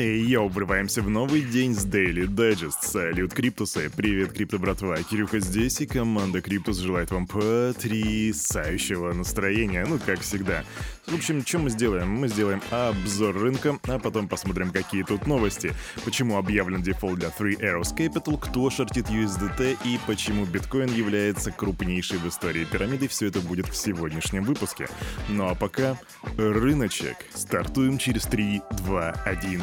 Эй, йоу, врываемся в новый день с Daily Digest. Салют, Криптусы. Привет, Крипто братва. Кирюха здесь, и команда Криптус желает вам потрясающего настроения, ну, как всегда. В общем, что мы сделаем? Мы сделаем обзор рынка, а потом посмотрим, какие тут новости. Почему объявлен дефолт для Three Arrows Capital, кто шортит USDT и почему биткоин является крупнейшей в истории пирамиды. Все это будет в сегодняшнем выпуске. Ну а пока рыночек. Стартуем через 3, 2, 1.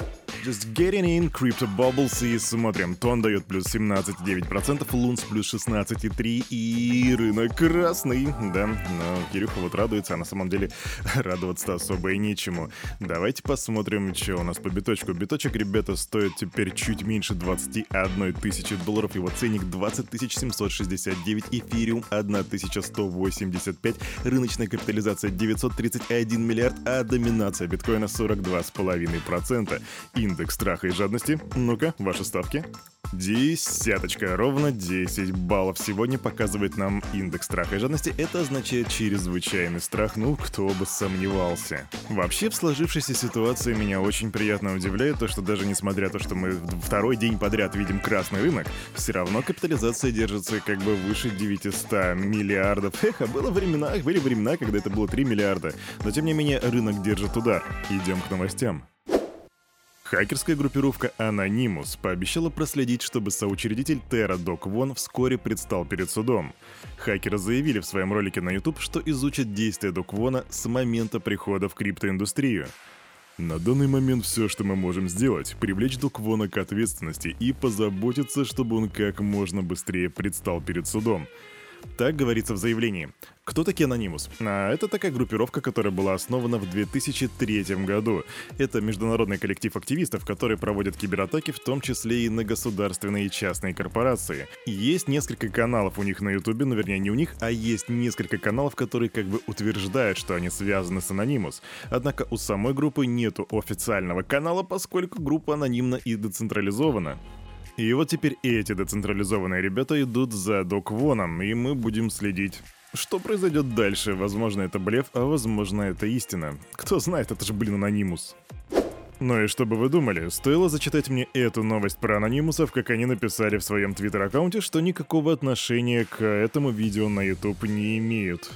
Just getting in, Crypto Bubbles и смотрим. Тон дает плюс 17,9%, Лунс плюс 16,3% и рынок красный. Да, но Кирюха вот радуется, а на самом деле радоваться особо и нечему. Давайте посмотрим, что у нас по биточку. Биточек, ребята, стоит теперь чуть меньше 21 тысячи долларов, его ценник 20 769, эфириум 1185, рыночная капитализация 931 миллиард, а доминация биткоина 42,5%. И индекс страха и жадности. Ну-ка, ваши ставки. Десяточка, ровно 10 баллов сегодня показывает нам индекс страха и жадности. Это означает чрезвычайный страх, ну кто бы сомневался. Вообще в сложившейся ситуации меня очень приятно удивляет то, что даже несмотря на то, что мы второй день подряд видим красный рынок, все равно капитализация держится как бы выше 900 миллиардов. Эх, а было времена, были времена, когда это было 3 миллиарда. Но тем не менее рынок держит удар. Идем к новостям. Хакерская группировка Anonymous пообещала проследить, чтобы соучредитель Terra Doc Вон вскоре предстал перед судом. Хакеры заявили в своем ролике на YouTube, что изучат действия Док Вона с момента прихода в криптоиндустрию. На данный момент все, что мы можем сделать, привлечь Док Вона к ответственности и позаботиться, чтобы он как можно быстрее предстал перед судом. Так говорится в заявлении. Кто такие Анонимус? А, это такая группировка, которая была основана в 2003 году. Это международный коллектив активистов, которые проводят кибератаки, в том числе и на государственные и частные корпорации. Есть несколько каналов у них на ютубе, ну вернее не у них, а есть несколько каналов, которые как бы утверждают, что они связаны с Анонимус. Однако у самой группы нету официального канала, поскольку группа анонимна и децентрализована. И вот теперь эти децентрализованные ребята идут за Док Воном, и мы будем следить. Что произойдет дальше? Возможно, это блеф, а возможно, это истина. Кто знает, это же, блин, анонимус. Ну и что бы вы думали, стоило зачитать мне эту новость про анонимусов, как они написали в своем твиттер-аккаунте, что никакого отношения к этому видео на YouTube не имеют.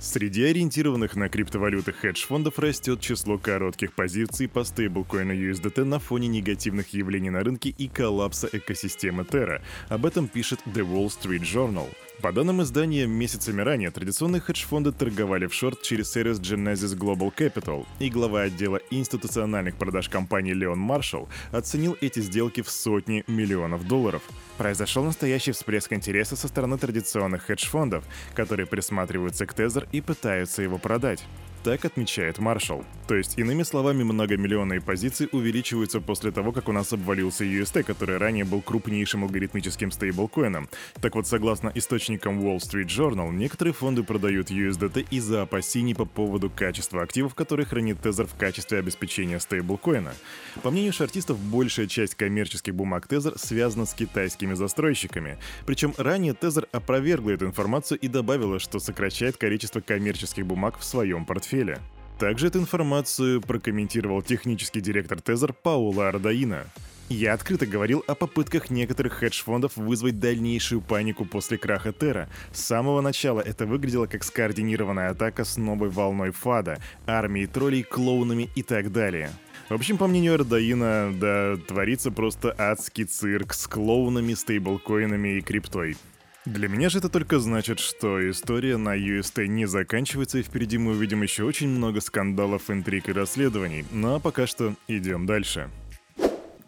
Среди ориентированных на криптовалюты хедж-фондов растет число коротких позиций по стейблкоину USDT на фоне негативных явлений на рынке и коллапса экосистемы Terra. Об этом пишет The Wall Street Journal. По данным издания, месяцами ранее традиционные хедж-фонды торговали в шорт через сервис Genesis Global Capital, и глава отдела институциональных продаж компании Леон Маршалл оценил эти сделки в сотни миллионов долларов. Произошел настоящий всплеск интереса со стороны традиционных хедж-фондов, которые присматриваются к Тезер и пытаются его продать. Так отмечает Маршалл. То есть, иными словами, многомиллионные позиции увеличиваются после того, как у нас обвалился UST, который ранее был крупнейшим алгоритмическим стейблкоином. Так вот, согласно источникам Wall Street Journal, некоторые фонды продают USDT из-за опасений по поводу качества активов, которые хранит Тезер в качестве обеспечения стейблкоина. По мнению шартистов, большая часть коммерческих бумаг Тезер связана с китайскими застройщиками. Причем ранее Тезер опровергла эту информацию и добавила, что сокращает количество коммерческих бумаг в своем портфеле портфеля. Также эту информацию прокомментировал технический директор Тезер Паула Ардаина. Я открыто говорил о попытках некоторых хедж-фондов вызвать дальнейшую панику после краха Терра. С самого начала это выглядело как скоординированная атака с новой волной фада, армией троллей, клоунами и так далее. В общем, по мнению Ардаина, да, творится просто адский цирк с клоунами, стейблкоинами и криптой. Для меня же это только значит, что история на UST не заканчивается, и впереди мы увидим еще очень много скандалов, интриг и расследований. Ну а пока что идем дальше.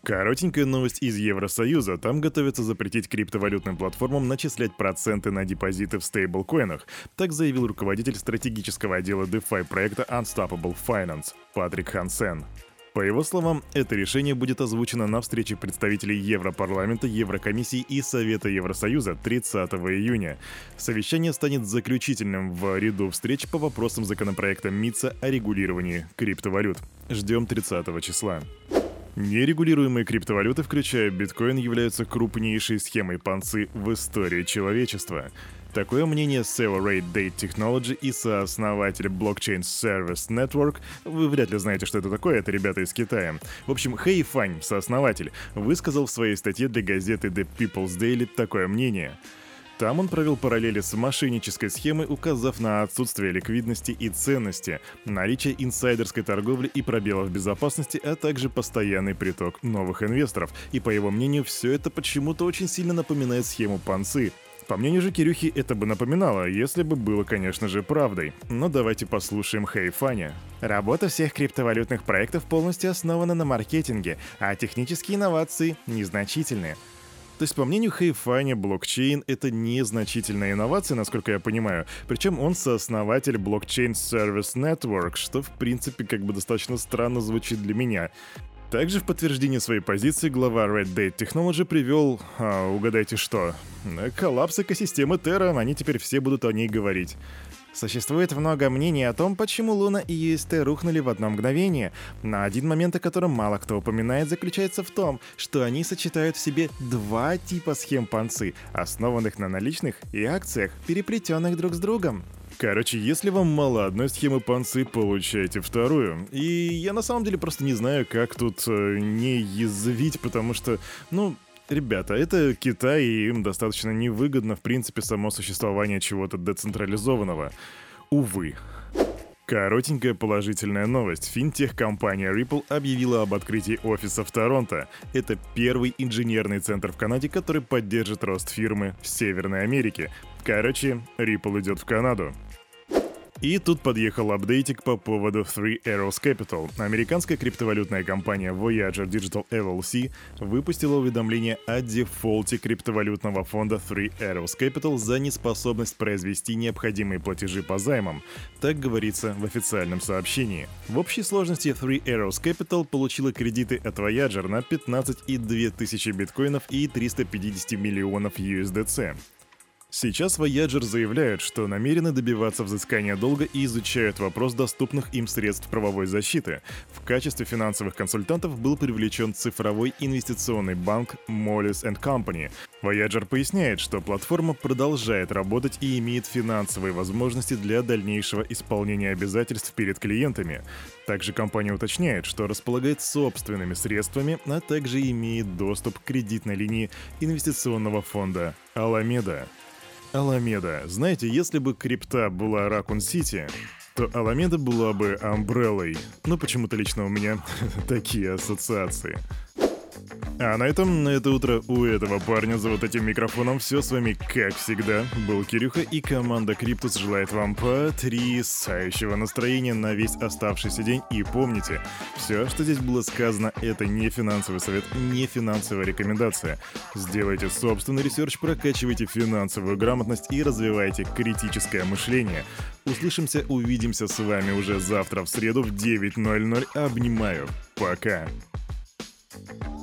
Коротенькая новость из Евросоюза. Там готовятся запретить криптовалютным платформам начислять проценты на депозиты в стейблкоинах. Так заявил руководитель стратегического отдела DeFi проекта Unstoppable Finance Патрик Хансен. По его словам, это решение будет озвучено на встрече представителей Европарламента, Еврокомиссии и Совета Евросоюза 30 июня. Совещание станет заключительным в ряду встреч по вопросам законопроекта МИЦа о регулировании криптовалют. Ждем 30 числа. Нерегулируемые криптовалюты, включая биткоин, являются крупнейшей схемой панцы в истории человечества. Такое мнение Severate Date Technology и сооснователь Blockchain Service Network. Вы вряд ли знаете, что это такое, это ребята из Китая. В общем, Хэй Фань, сооснователь, высказал в своей статье для газеты The People's Daily такое мнение. Там он провел параллели с мошеннической схемой, указав на отсутствие ликвидности и ценности, наличие инсайдерской торговли и пробелов безопасности, а также постоянный приток новых инвесторов. И по его мнению, все это почему-то очень сильно напоминает схему Панцы, по мнению же Кирюхи, это бы напоминало, если бы было, конечно же, правдой. Но давайте послушаем Хейфаня. Работа всех криптовалютных проектов полностью основана на маркетинге, а технические инновации незначительные. То есть, по мнению Хейфаня, блокчейн — это незначительная инновация, насколько я понимаю. Причем он сооснователь Blockchain Service Network, что, в принципе, как бы достаточно странно звучит для меня. Также в подтверждение своей позиции глава Red Date Technology привел, а, угадайте что, коллапс экосистемы Terra, они теперь все будут о ней говорить. Существует много мнений о том, почему Луна и UST рухнули в одно мгновение, но один момент, о котором мало кто упоминает, заключается в том, что они сочетают в себе два типа схем панцы, основанных на наличных и акциях, переплетенных друг с другом. Короче, если вам мало одной схемы панцы, получайте вторую. И я на самом деле просто не знаю, как тут э, не язвить, потому что, ну, Ребята, это Китай, и им достаточно невыгодно, в принципе, само существование чего-то децентрализованного. Увы. Коротенькая положительная новость. Финтех-компания Ripple объявила об открытии офиса в Торонто. Это первый инженерный центр в Канаде, который поддержит рост фирмы в Северной Америке. Короче, Ripple идет в Канаду. И тут подъехал апдейтик по поводу Three Arrows Capital. Американская криптовалютная компания Voyager Digital LLC выпустила уведомление о дефолте криптовалютного фонда Three Arrows Capital за неспособность произвести необходимые платежи по займам. Так говорится в официальном сообщении. В общей сложности Three Arrows Capital получила кредиты от Voyager на 15,2 тысячи биткоинов и 350 миллионов USDC. Сейчас Voyager заявляют, что намерены добиваться взыскания долга и изучают вопрос доступных им средств правовой защиты. В качестве финансовых консультантов был привлечен цифровой инвестиционный банк Moelis Company. Voyager поясняет, что платформа продолжает работать и имеет финансовые возможности для дальнейшего исполнения обязательств перед клиентами. Также компания уточняет, что располагает собственными средствами, а также имеет доступ к кредитной линии инвестиционного фонда Alameda. Аламеда. Знаете, если бы крипта была Ракун Сити, то Аламеда была бы Амбреллой. Но почему-то лично у меня такие ассоциации. А на этом, на это утро у этого парня за вот этим микрофоном все с вами, как всегда, был Кирюха и команда Криптус желает вам потрясающего настроения на весь оставшийся день. И помните, все, что здесь было сказано, это не финансовый совет, не финансовая рекомендация. Сделайте собственный research, прокачивайте финансовую грамотность и развивайте критическое мышление. Услышимся, увидимся с вами уже завтра в среду в 9.00. Обнимаю. Пока. thank you